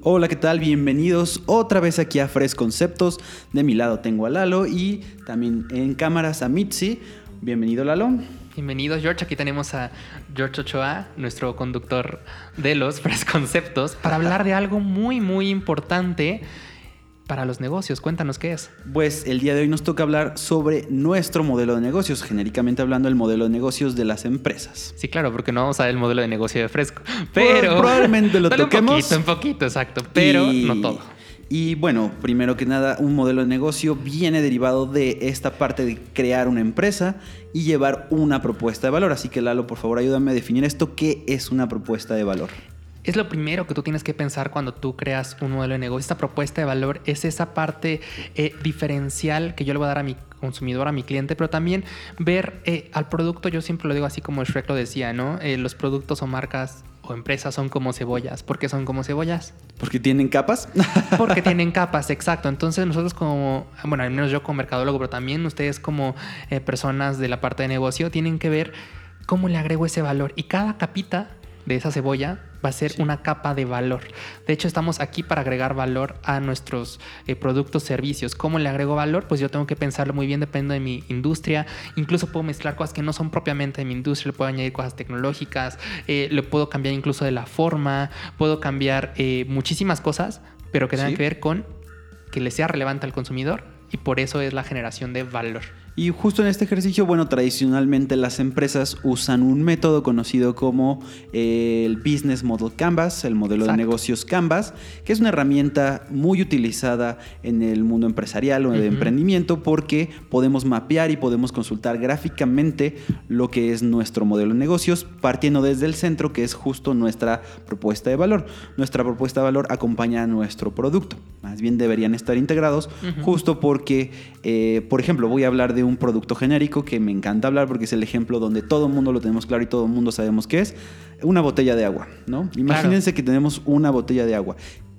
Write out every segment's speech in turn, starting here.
Hola, ¿qué tal? Bienvenidos otra vez aquí a Fresh Conceptos. De mi lado tengo a Lalo y también en cámaras a Mitzi. Bienvenido, Lalo. Bienvenidos, George. Aquí tenemos a George Ochoa, nuestro conductor de los Fresh Conceptos, para hablar de algo muy, muy importante para los negocios. Cuéntanos qué es. Pues el día de hoy nos toca hablar sobre nuestro modelo de negocios, genéricamente hablando el modelo de negocios de las empresas. Sí, claro, porque no vamos a ver el modelo de negocio de fresco, pero probablemente lo toquemos. Un poquito, un poquito, exacto, pero Y- no todo. Y bueno, primero que nada, un modelo de negocio viene derivado de esta parte de crear una empresa y llevar una propuesta de valor. Así que Lalo, por favor, ayúdame a definir esto. ¿Qué es una propuesta de valor? Es lo primero que tú tienes que pensar cuando tú creas un modelo de negocio. Esta propuesta de valor es esa parte eh, diferencial que yo le voy a dar a mi consumidor, a mi cliente, pero también ver eh, al producto, yo siempre lo digo así como Shrek lo decía, ¿no? Eh, los productos o marcas o empresas son como cebollas. ¿Por qué son como cebollas? Porque tienen capas. Porque tienen capas, exacto. Entonces nosotros como, bueno, al menos yo como mercadólogo, pero también ustedes como eh, personas de la parte de negocio, tienen que ver cómo le agrego ese valor. Y cada capita de esa cebolla va a ser una capa de valor. De hecho, estamos aquí para agregar valor a nuestros eh, productos, servicios. ¿Cómo le agrego valor? Pues yo tengo que pensarlo muy bien, depende de mi industria. Incluso puedo mezclar cosas que no son propiamente de mi industria, le puedo añadir cosas tecnológicas, eh, le puedo cambiar incluso de la forma, puedo cambiar eh, muchísimas cosas, pero que tengan Sí. que ver con que le sea relevante al consumidor y por eso es la generación de valor. Y justo en este ejercicio, bueno, tradicionalmente las empresas usan un método conocido como eh, el Business Model Canvas, el modelo de negocios Canvas, que es una herramienta muy utilizada en el mundo empresarial o de Ujú. emprendimiento porque podemos mapear y podemos consultar gráficamente lo que es nuestro modelo de negocios, partiendo desde el centro, que es justo nuestra propuesta de valor. Nuestra propuesta de valor acompaña a nuestro producto. Más bien deberían estar integrados justo porque, eh, por ejemplo, voy a hablar de un producto genérico que me encanta hablar porque es el ejemplo donde todo el mundo lo tenemos claro y todo el mundo sabemos qué es, una botella de agua, ¿no? Imagínense que tenemos una botella de agua.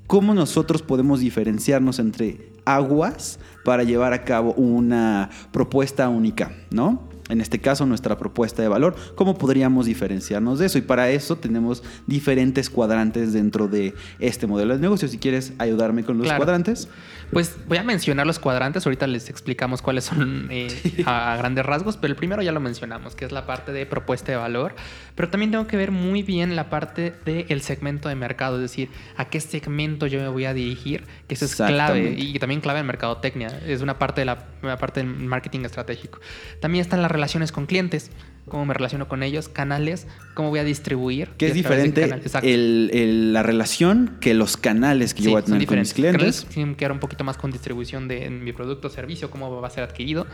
¿Cómo nosotros podemos diferenciarnos entre aguas para llevar a cabo una propuesta única, ¿no? En este caso, nuestra propuesta de valor, ¿cómo podríamos diferenciarnos de eso? Y para eso tenemos diferentes cuadrantes dentro de este modelo de negocio. Si quieres ayudarme con los Claro. cuadrantes. Pues voy a mencionar los cuadrantes, ahorita les explicamos cuáles son eh, a, a grandes rasgos, pero el primero ya lo mencionamos, que es la parte de propuesta de valor, pero también tengo que ver muy bien la parte del segmento de mercado, es decir, a qué segmento yo me voy a dirigir, que eso es clave y también clave en mercadotecnia, es una parte de la, una parte del marketing estratégico. También están las relaciones con clientes, cómo me relaciono con ellos, canales, cómo voy a distribuir. Que es diferente el- el- la relación que los canales que yo Sí, voy a tener con mis clientes. Que ver un poquito más con distribución de mi producto o servicio, cómo va a ser adquirido.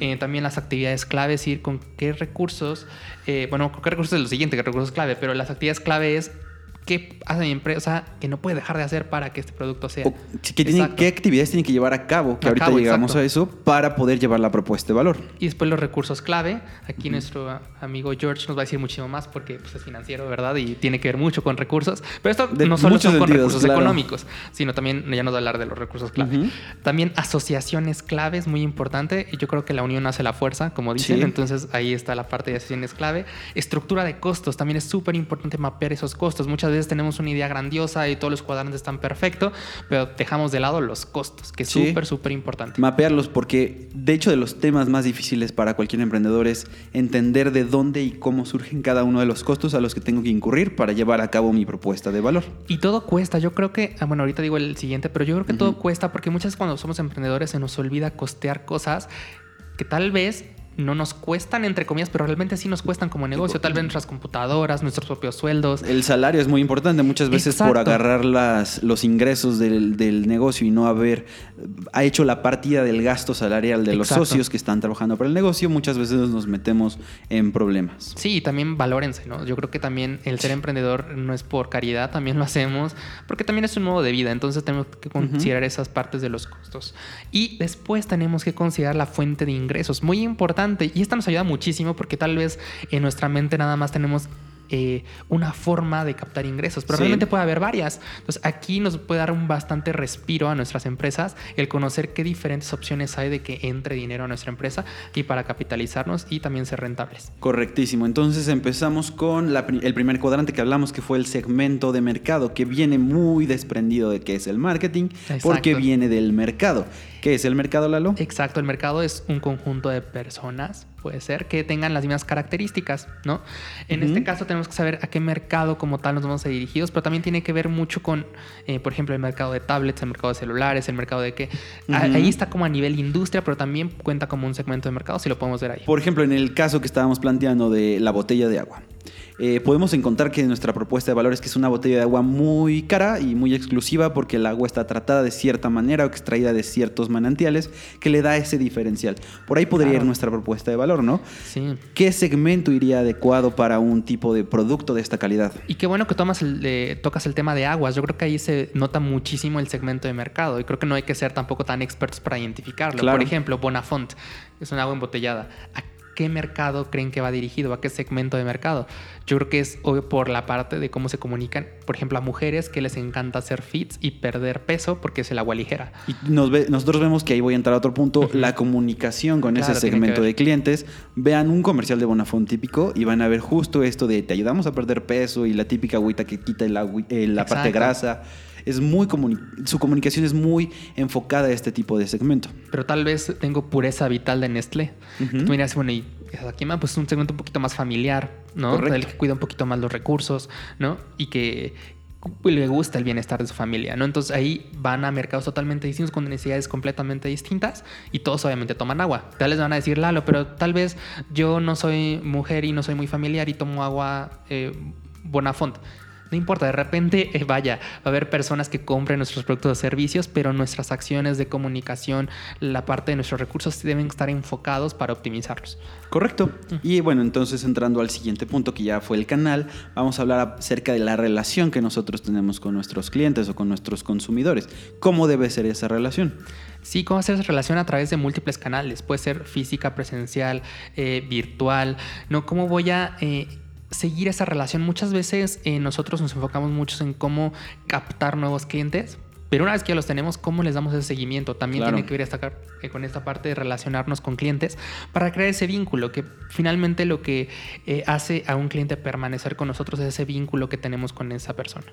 Eh, también las actividades clave, es decir, con qué recursos, eh, bueno, con qué recursos es lo siguiente, qué recursos clave, pero las actividades clave es qué hace mi empresa que no puede dejar de hacer para que este producto sea. O ¿qué, tienen- qué actividades tienen que llevar a cabo? Que A ahorita cabo, llegamos exacto. a eso para poder llevar la propuesta de valor. Y después los recursos clave. Aquí nuestro amigo George nos va a decir muchísimo más porque pues, es financiero, ¿verdad? Y tiene que ver mucho con recursos. Pero esto De no solo son con sentidos, recursos claro. económicos, sino también ya nos va a hablar de los recursos clave. También asociaciones clave es muy importante. Y yo creo que la unión hace la fuerza, como dicen. Sí. Entonces ahí está la parte de asociaciones clave. Estructura de costos. También es súper importante mapear esos costos. Muchas veces tenemos una idea grandiosa y todos los cuadrantes están perfectos, pero dejamos de lado los costos, que es Sí. súper, súper importante. Mapearlos porque de hecho de los temas más difíciles para cualquier emprendedor es entender de dónde y cómo surgen cada uno de los costos a los que tengo que incurrir para llevar a cabo mi propuesta de valor. Y todo cuesta. Yo creo que, ah, bueno, ahorita digo el siguiente, pero yo creo que todo cuesta porque muchas veces cuando somos emprendedores se nos olvida costear cosas que tal vez no nos cuestan, entre comillas, pero realmente sí nos cuestan como negocio. Tal vez nuestras computadoras, nuestros propios sueldos. El salario es muy importante muchas veces por agarrar las, los ingresos del, del negocio y no haber ha hecho la partida del gasto salarial de los socios que están trabajando para el negocio, muchas veces nos metemos en problemas. Sí, y también valórense, ¿no? Yo creo que también el ser emprendedor no es por caridad, también lo hacemos porque también es un modo de vida, entonces tenemos que considerar esas partes de los costos. Y después tenemos que considerar la fuente de ingresos, muy importante, y esta nos ayuda muchísimo porque tal vez en nuestra mente nada más tenemos eh, una forma de captar ingresos, pero realmente puede haber varias. Entonces aquí nos puede dar un bastante respiro a nuestras empresas el conocer qué diferentes opciones hay de que entre dinero a nuestra empresa y para capitalizarnos y también ser rentables. Correctísimo. Entonces empezamos con el primer cuadrante que hablamos, que fue el segmento de mercado, que viene muy desprendido de qué es el marketing, porque viene del mercado. ¿Qué es el mercado, Lalo? Exacto, el mercado es un conjunto de personas, puede ser, que tengan las mismas características, ¿no? En este caso tenemos que saber a qué mercado como tal nos vamos a dirigidos, pero también tiene que ver mucho con, eh, por ejemplo, el mercado de tablets, el mercado de celulares, el mercado de qué. Ahí está como a nivel industria, pero también cuenta como un segmento de mercado, si lo podemos ver ahí. Por ejemplo, en el caso que estábamos planteando de la botella de agua. Eh, podemos encontrar que nuestra propuesta de valor es que es una botella de agua muy cara y muy exclusiva porque el agua está tratada de cierta manera o extraída de ciertos manantiales que le da ese diferencial. Por ahí podría ir nuestra propuesta de valor, ¿no? Sí. ¿Qué segmento iría adecuado para un tipo de producto de esta calidad? Y qué bueno que tomas tocas el tema de aguas. Yo creo que ahí se nota muchísimo el segmento de mercado y creo que no hay que ser tampoco tan expertos para identificarlo. Por ejemplo, Bonafont es un agua embotellada qué mercado creen que va dirigido, a qué segmento de mercado. Yo creo que es por la parte de cómo se comunican, por ejemplo, a mujeres que les encanta hacer fits y perder peso porque es el agua ligera. Y nosotros vemos que ahí voy a entrar a otro punto, la comunicación con ese segmento de clientes. Vean un comercial de Bonafont típico y van a ver justo esto de te ayudamos a perder peso y la típica agüita que quita eh, la parte grasa es muy su comunicación es muy enfocada a este tipo de segmento. Pero tal vez tengo pureza vital de Nestlé. Tú miras, bueno, y aquí pues es un segmento un poquito más familiar, ¿no? El que cuida un poquito más los recursos, ¿no? Y que le gusta el bienestar de su familia, ¿no? Entonces ahí van a mercados totalmente distintos con necesidades completamente distintas y todos obviamente toman agua. Tal vez van a decir, Lalo, pero tal vez yo no soy mujer y no soy muy familiar y tomo agua eh, Bonafont. No importa, de repente, eh, vaya, va a haber personas que compren nuestros productos o servicios, pero nuestras acciones de comunicación, la parte de nuestros recursos deben estar enfocados para optimizarlos. Correcto. Y bueno, entonces entrando al siguiente punto que ya fue el canal, vamos a hablar acerca de la relación que nosotros tenemos con nuestros clientes o con nuestros consumidores. ¿Cómo debe ser esa relación? Sí, cómo hacer esa relación a través de múltiples canales. Puede ser física, presencial, eh, virtual. ¿no? ¿Cómo voy a eh, seguir esa relación. Muchas veces eh, nosotros nos enfocamos mucho en cómo captar nuevos clientes, pero una vez que ya los tenemos, ¿cómo les damos ese seguimiento? También tiene que ver esta, eh, con esta parte de relacionarnos con clientes para crear ese vínculo, que finalmente lo que eh, hace a un cliente permanecer con nosotros es ese vínculo que tenemos con esa persona.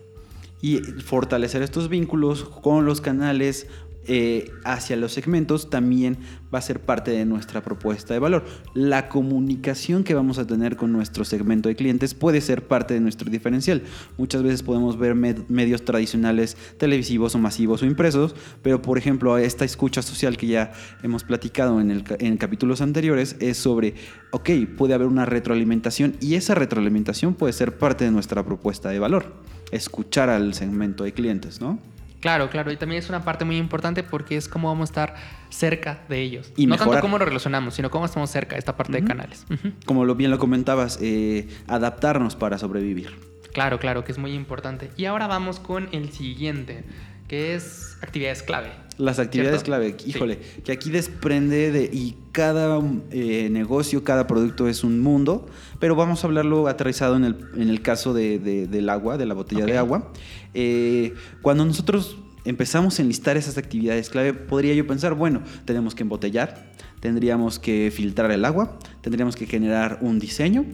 Y fortalecer estos vínculos con los canales eh, hacia los segmentos también va a ser parte de nuestra propuesta de valor. La comunicación que vamos a tener con nuestro segmento de clientes puede ser parte de nuestro diferencial. Muchas veces podemos ver medios tradicionales televisivos o masivos o impresos, pero por ejemplo esta escucha social que ya hemos platicado en, en capítulos anteriores es sobre, ok, puede haber una retroalimentación y esa retroalimentación puede ser parte de nuestra propuesta de valor. Escuchar al segmento de clientes, ¿no? Claro, claro. Y también es una parte muy importante porque es cómo vamos a estar cerca de ellos. Y no tanto cómo lo relacionamos, sino cómo estamos cerca de esta parte de canales. Como lo bien lo comentabas, eh, adaptarnos para sobrevivir. Claro, claro, que es muy importante. Y ahora vamos con el siguiente, que es actividades clave. Las actividades clave, híjole, que aquí desprende de, y cada eh, negocio, cada producto es un mundo, pero vamos a hablarlo aterrizado en el, en el caso de, del agua, de la botella de agua. Eh, cuando nosotros empezamos a enlistar esas actividades clave, podría yo pensar, bueno, tenemos que embotellar, tendríamos que filtrar el agua, tendríamos que generar un diseño,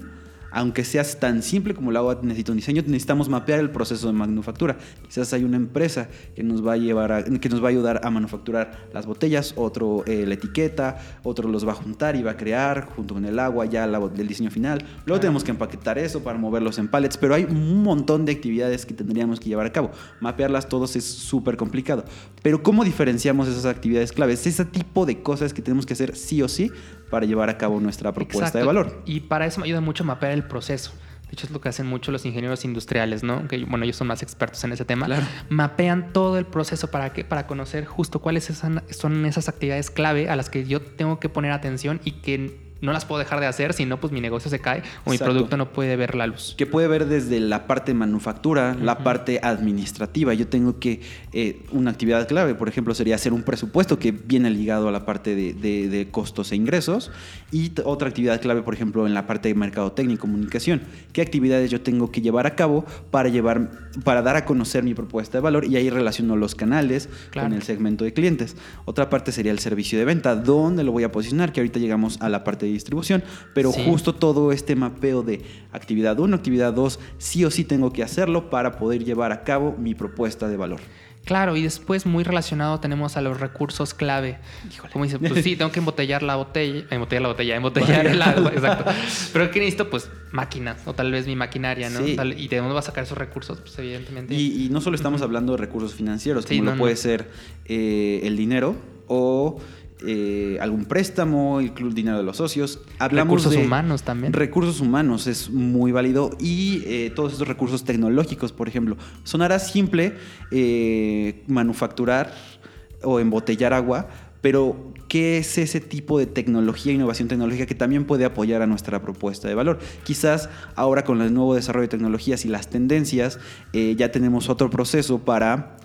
aunque sea tan simple como el agua necesita un diseño, necesitamos mapear el proceso de manufactura. Quizás hay una empresa que nos va a llevar que nos va a ayudar a manufacturar las botellas, otro eh, la etiqueta, otro los va a juntar y va a crear junto con el agua ya el diseño final. Luego tenemos que empaquetar eso para moverlos en pallets, pero hay un montón de actividades que tendríamos que llevar a cabo. Mapearlas todos es súper complicado. Pero ¿cómo diferenciamos esas actividades claves? Ese tipo de cosas que tenemos que hacer sí o sí para llevar a cabo nuestra propuesta de valor. Y para eso me ayuda mucho mapear el proceso. De hecho, es lo que hacen mucho los ingenieros industriales, ¿no? Que, bueno, ellos son más expertos en ese tema. Mapean todo el proceso para qué? Para conocer justo cuáles son esas actividades clave a las que yo tengo que poner atención y que no las puedo dejar de hacer, si no, pues mi negocio se cae o mi producto no puede ver la luz. Que puede ver desde la parte manufactura, la parte administrativa. Yo tengo que, eh, una actividad clave, por ejemplo, sería hacer un presupuesto que viene ligado a la parte de, costos e ingresos. Y otra actividad clave, por ejemplo, en la parte de mercadotecnia y comunicación. ¿Qué actividades yo tengo que llevar a cabo para, llevar, para dar a conocer mi propuesta de valor? Y ahí relaciono los canales con el segmento de clientes. Otra parte sería el servicio de venta, dónde lo voy a posicionar, que ahorita llegamos a la parte de distribución, pero justo todo este mapeo de actividad 1, actividad 2, sí o sí tengo que hacerlo para poder llevar a cabo mi propuesta de valor. Claro, y después muy relacionado tenemos a los recursos clave. Como dice, pues sí, tengo que embotellar la botella, embotellar la botella, embotellar el agua, exacto. Pero ¿qué necesito? Pues máquinas, o tal vez mi maquinaria, ¿no? y de dónde va a sacar esos recursos, pues evidentemente. Y, no solo estamos hablando de recursos financieros, como lo puede ser eh, el dinero o eh, algún préstamo, el club dinero de los socios. Hablamos recursos humanos también. Recursos humanos es muy válido y eh, todos esos recursos tecnológicos, por ejemplo. Sonará simple eh, manufacturar o embotellar agua, pero ¿qué es ese tipo de tecnología, innovación tecnológica que también puede apoyar a nuestra propuesta de valor? Quizás ahora con el nuevo desarrollo de tecnologías y las tendencias ya tenemos otro proceso para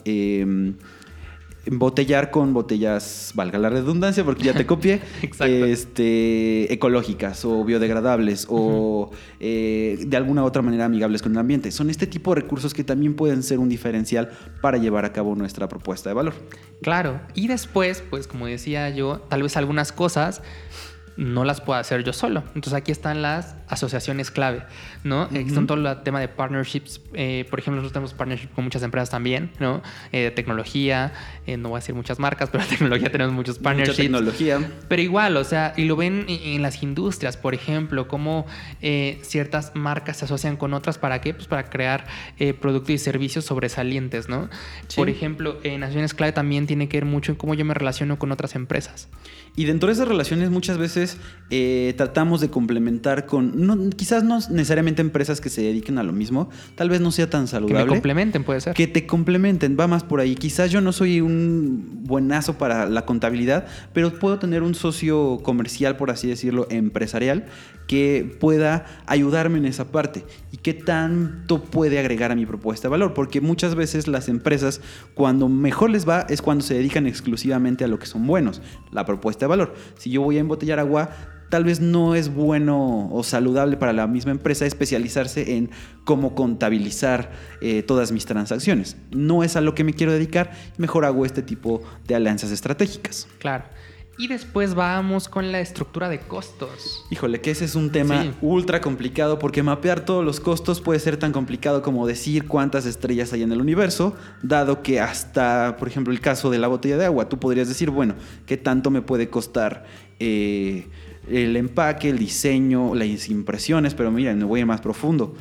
embotellar con botellas, valga la redundancia, porque ya te copié, este, ecológicas o biodegradables o eh, de alguna otra manera amigables con el ambiente. Son este tipo de recursos que también pueden ser un diferencial para llevar a cabo nuestra propuesta de valor. Claro, y después, pues como decía yo, tal vez algunas cosas no las puedo hacer yo solo. Entonces aquí están las asociaciones clave, ¿no? Uh Está todo el tema de partnerships. Eh, por ejemplo, nosotros tenemos partnerships con muchas empresas también, ¿no? Eh, de tecnología, eh, no voy a decir muchas marcas, pero de tecnología tenemos muchos partnerships. Mucha tecnología. Pero igual, o sea, y lo ven en, las industrias, por ejemplo, cómo ciertas marcas se asocian con otras, ¿para qué? Pues para crear productos y servicios sobresalientes, ¿no? Por ejemplo, en Naciones Clave también tiene que ver mucho en cómo yo me relaciono con otras empresas. Y dentro de esas relaciones muchas veces eh, tratamos de complementar con, quizás no necesariamente empresas que se dediquen a lo mismo, tal vez no sea tan saludable. Que me complementen, puede ser. Que te complementen, va más por ahí. Quizás yo no soy un buenazo para la contabilidad, pero puedo tener un socio comercial, por así decirlo, empresarial, que pueda ayudarme en esa parte y qué tanto puede agregar a mi propuesta de valor, porque muchas veces las empresas cuando mejor les va es cuando se dedican exclusivamente a lo que son buenos, la propuesta de valor. Si yo voy a embotellar agua, tal vez no es bueno o saludable para la misma empresa especializarse en cómo contabilizar eh, todas mis transacciones. No es a lo que me quiero dedicar, mejor hago este tipo de alianzas estratégicas. Claro. Y después vamos con la estructura de costos. Híjole, que ese es un tema ultra complicado porque mapear todos los costos puede ser tan complicado como decir cuántas estrellas hay en el universo, dado que hasta, por ejemplo, el caso de la botella de agua, tú podrías decir, bueno, ¿qué tanto me puede costar eh, el empaque, el diseño, las impresiones? Pero mira, me voy a ir más profundo.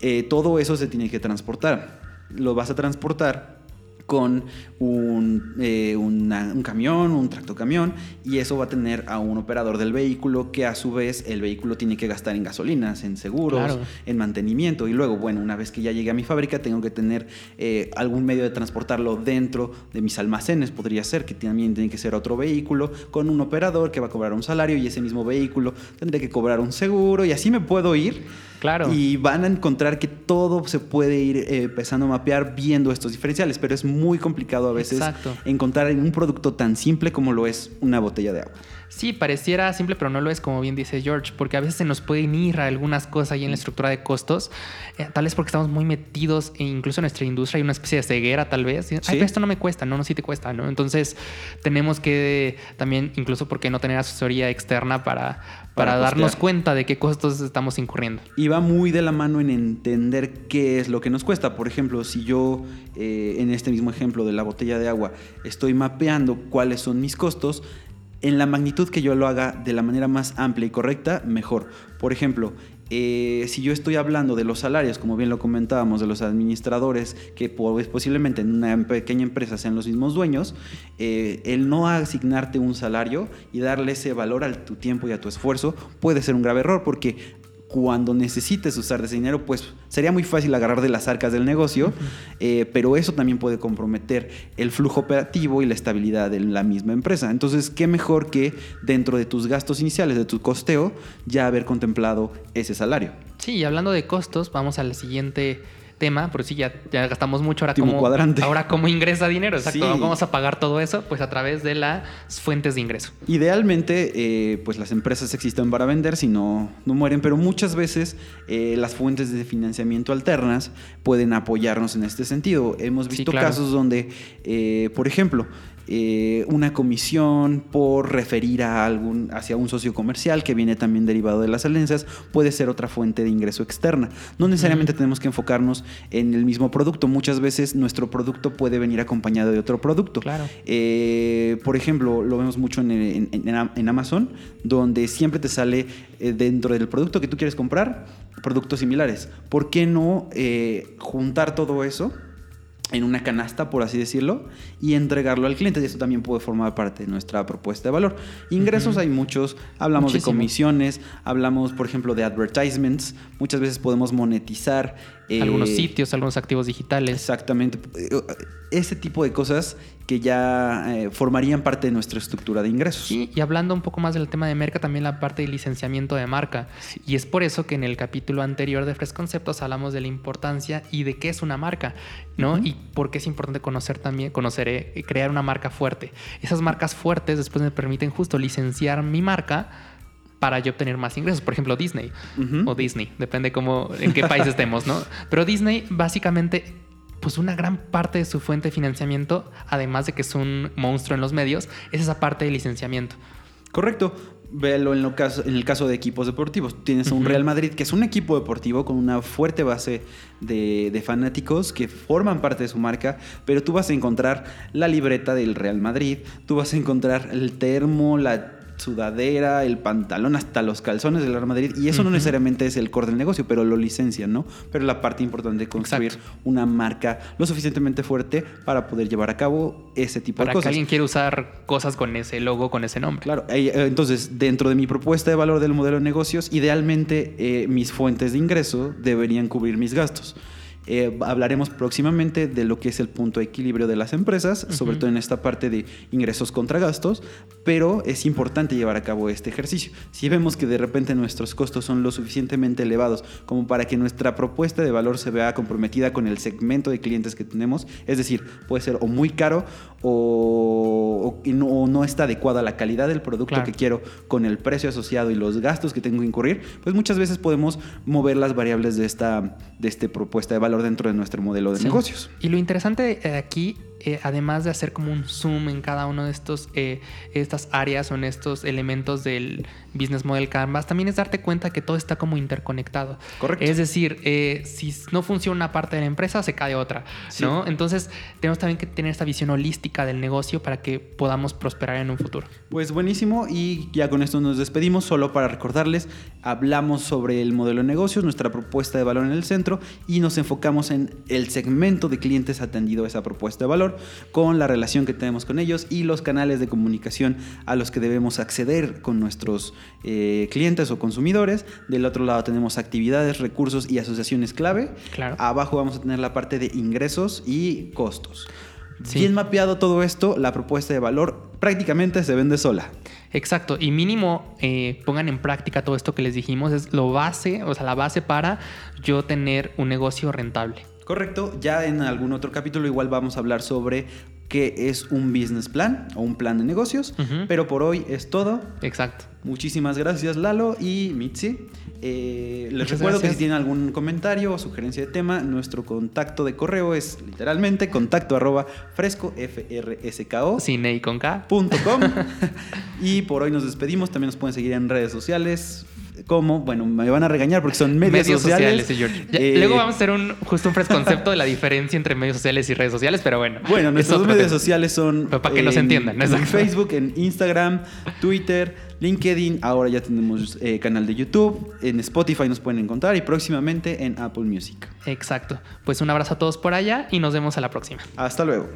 Eh, todo eso se tiene que transportar. Lo vas a transportar con un, eh, un, camión, un tractocamión, y eso va a tener a un operador del vehículo que a su vez el vehículo tiene que gastar en gasolinas, en seguros, en mantenimiento, y luego, bueno, una vez que ya llegue a mi fábrica, tengo que tener eh, algún medio de transportarlo dentro de mis almacenes, podría ser que también tiene que ser otro vehículo con un operador que va a cobrar un salario y ese mismo vehículo tendría que cobrar un seguro, y así me puedo ir Claro. Y van a encontrar que todo se puede ir eh, empezando a mapear viendo estos diferenciales, pero es muy complicado a veces encontrar en un producto tan simple como lo es una botella de agua. Sí, pareciera simple, pero no lo es, como bien dice George, porque a veces se nos pueden ir algunas cosas ahí en la estructura de costos, eh, tal vez porque estamos muy metidos, e incluso en nuestra industria hay una especie de ceguera, tal vez. Ay, pero esto no me cuesta, no, no, sí te cuesta, ¿no? Entonces, tenemos que también, incluso porque no tener asesoría externa para, para, darnos cuenta de qué costos estamos incurriendo. Y va muy de la mano en entender qué es lo que nos cuesta. Por ejemplo, si yo, eh, en este mismo ejemplo de la botella de agua, estoy mapeando cuáles son mis costos, en la magnitud que yo lo haga de la manera más amplia y correcta, mejor. Por ejemplo, eh, si yo estoy hablando de los salarios, como bien lo comentábamos, de los administradores, que pues, posiblemente en una pequeña empresa sean los mismos dueños, eh, el no asignarte un salario y darle ese valor a tu tiempo y a tu esfuerzo puede ser un grave error porque cuando necesites usar ese dinero, pues sería muy fácil agarrar de las arcas del negocio, eh, pero eso también puede comprometer el flujo operativo y la estabilidad de la misma empresa. Entonces, ¿qué mejor que dentro de tus gastos iniciales, de tu costeo, ya haber contemplado ese salario? Sí, y hablando de costos, vamos al siguiente tema, por si ya, ya gastamos mucho, ahora cuadrante. ahora cómo ingresa dinero, exacto, Sí. vamos a pagar todo eso, pues a través de las fuentes de ingreso. Idealmente, eh, pues las empresas existen para vender, si no, no mueren, pero muchas veces eh, las fuentes de financiamiento alternas pueden apoyarnos en este sentido. Hemos Sí, visto claro. casos donde, eh, por ejemplo, eh, una comisión por referir a algún, hacia un socio comercial que viene también derivado de las alianzas puede ser otra fuente de ingreso externa. No necesariamente tenemos que enfocarnos en el mismo producto. Muchas veces nuestro producto puede venir acompañado de otro producto. Claro. Eh, por ejemplo, lo vemos mucho en, en- en- en Amazon, donde siempre te sale eh, dentro del producto que tú quieres comprar productos similares. ¿Por qué no juntar todo eso? En una canasta, por así decirlo, y entregarlo al cliente. Y eso también puede formar parte de nuestra propuesta de valor. Ingresos hay muchos, hablamos Muchísimo. de comisiones, hablamos, por ejemplo, de advertisements. Muchas veces podemos monetizar. eh, algunos sitios, algunos activos digitales. Exactamente. Eh, Ese tipo de cosas que ya eh, formarían parte de nuestra estructura de ingresos. Sí, y hablando un poco más del tema de marca, también la parte de licenciamiento de marca. Y es por eso que en el capítulo anterior de Fresh Conceptos hablamos de la importancia y de qué es una marca, ¿no? Y por qué es importante conocer también, conocer, eh, y crear una marca fuerte. Esas marcas fuertes después me permiten justo licenciar mi marca para yo obtener más ingresos. Por ejemplo, Disney o Disney, depende cómo, en qué país estemos, ¿no? Pero Disney básicamente, pues una gran parte de su fuente de financiamiento, además de que es un monstruo en los medios, es esa parte de licenciamiento. Correcto. Véalo en, lo caso, en el caso de equipos deportivos. Tienes un Ujú. Real Madrid que es un equipo deportivo con una fuerte base de, de fanáticos que forman parte de su marca, pero tú vas a encontrar la libreta del Real Madrid, tú vas a encontrar el termo, la sudadera, el pantalón, hasta los calzones del Real Madrid, y eso no necesariamente es el core del negocio, pero lo licencian, ¿no? Pero la parte importante de construir Exacto. una marca lo suficientemente fuerte para poder llevar a cabo ese tipo Para de que cosas. alguien quiera usar cosas con ese logo, con ese nombre. Claro, eh, entonces dentro de mi propuesta de valor del modelo de negocios, idealmente eh, mis fuentes de ingreso deberían cubrir mis gastos. Eh, hablaremos próximamente de lo que es el punto de equilibrio de las empresas, sobre todo en esta parte de ingresos contra gastos, pero es importante llevar a cabo este ejercicio. Si vemos que de repente nuestros costos son lo suficientemente elevados como para que nuestra propuesta de valor se vea comprometida con el segmento de clientes que tenemos, es decir, puede ser o muy caro o, no, o no está adecuada la calidad del producto Claro. que quiero con el precio asociado y los gastos que tengo que incurrir, pues muchas veces podemos mover las variables de esta, de este propuesta de valor dentro de nuestro modelo de Sí. negocios. Y lo interesante de aquí, eh, además de hacer como un zoom en cada uno de estos eh, estas áreas o en estos elementos del business model Canvas, también es darte cuenta que todo está como interconectado. Correcto. Es decir, eh, si no funciona una parte de la empresa, se cae otra, Sí. ¿no? Entonces, tenemos también que tener esta visión holística del negocio para que podamos prosperar en un futuro. Pues buenísimo y ya con esto nos despedimos. Solo para recordarles, hablamos sobre el modelo de negocios, nuestra propuesta de valor en el centro y nos enfocamos en el segmento de clientes atendido a esa propuesta de valor, con la relación que tenemos con ellos y los canales de comunicación a los que debemos acceder con nuestros eh, clientes o consumidores. Del otro lado tenemos actividades, recursos y asociaciones clave. Claro. Abajo vamos a tener la parte de ingresos y costos. Sí. Bien mapeado todo esto, la propuesta de valor prácticamente se vende sola. Exacto, y mínimo eh, pongan en práctica todo esto que les dijimos, es lo base, o sea, la base para yo tener un negocio rentable. Correcto, ya en algún otro capítulo igual vamos a hablar sobre qué es un business plan o un plan de negocios, pero por hoy es todo. Exacto. Muchísimas gracias Lalo y Mitzi. Eh, les Muchas recuerdo que si tienen algún comentario o sugerencia de tema, nuestro contacto de correo es literalmente contacto arroba fresco, F-R-S-K-O. Cine y con K. punto com. y por hoy nos despedimos. También nos pueden seguir en redes sociales. Como, bueno, me van a regañar porque son medios, sociales. sí, George. Ya, Eh, luego vamos a hacer un justo un fresco concepto de la diferencia entre medios sociales y redes sociales, pero bueno. Bueno, es nuestros medios tema. sociales son. Pero para que nos en- entiendan, En exacto. Facebook, en Instagram, Twitter, LinkedIn. Ahora ya tenemos eh, canal de YouTube. En Spotify nos pueden encontrar y próximamente en Apple Music. Exacto. Pues un abrazo a todos por allá y nos vemos a la próxima. Hasta luego.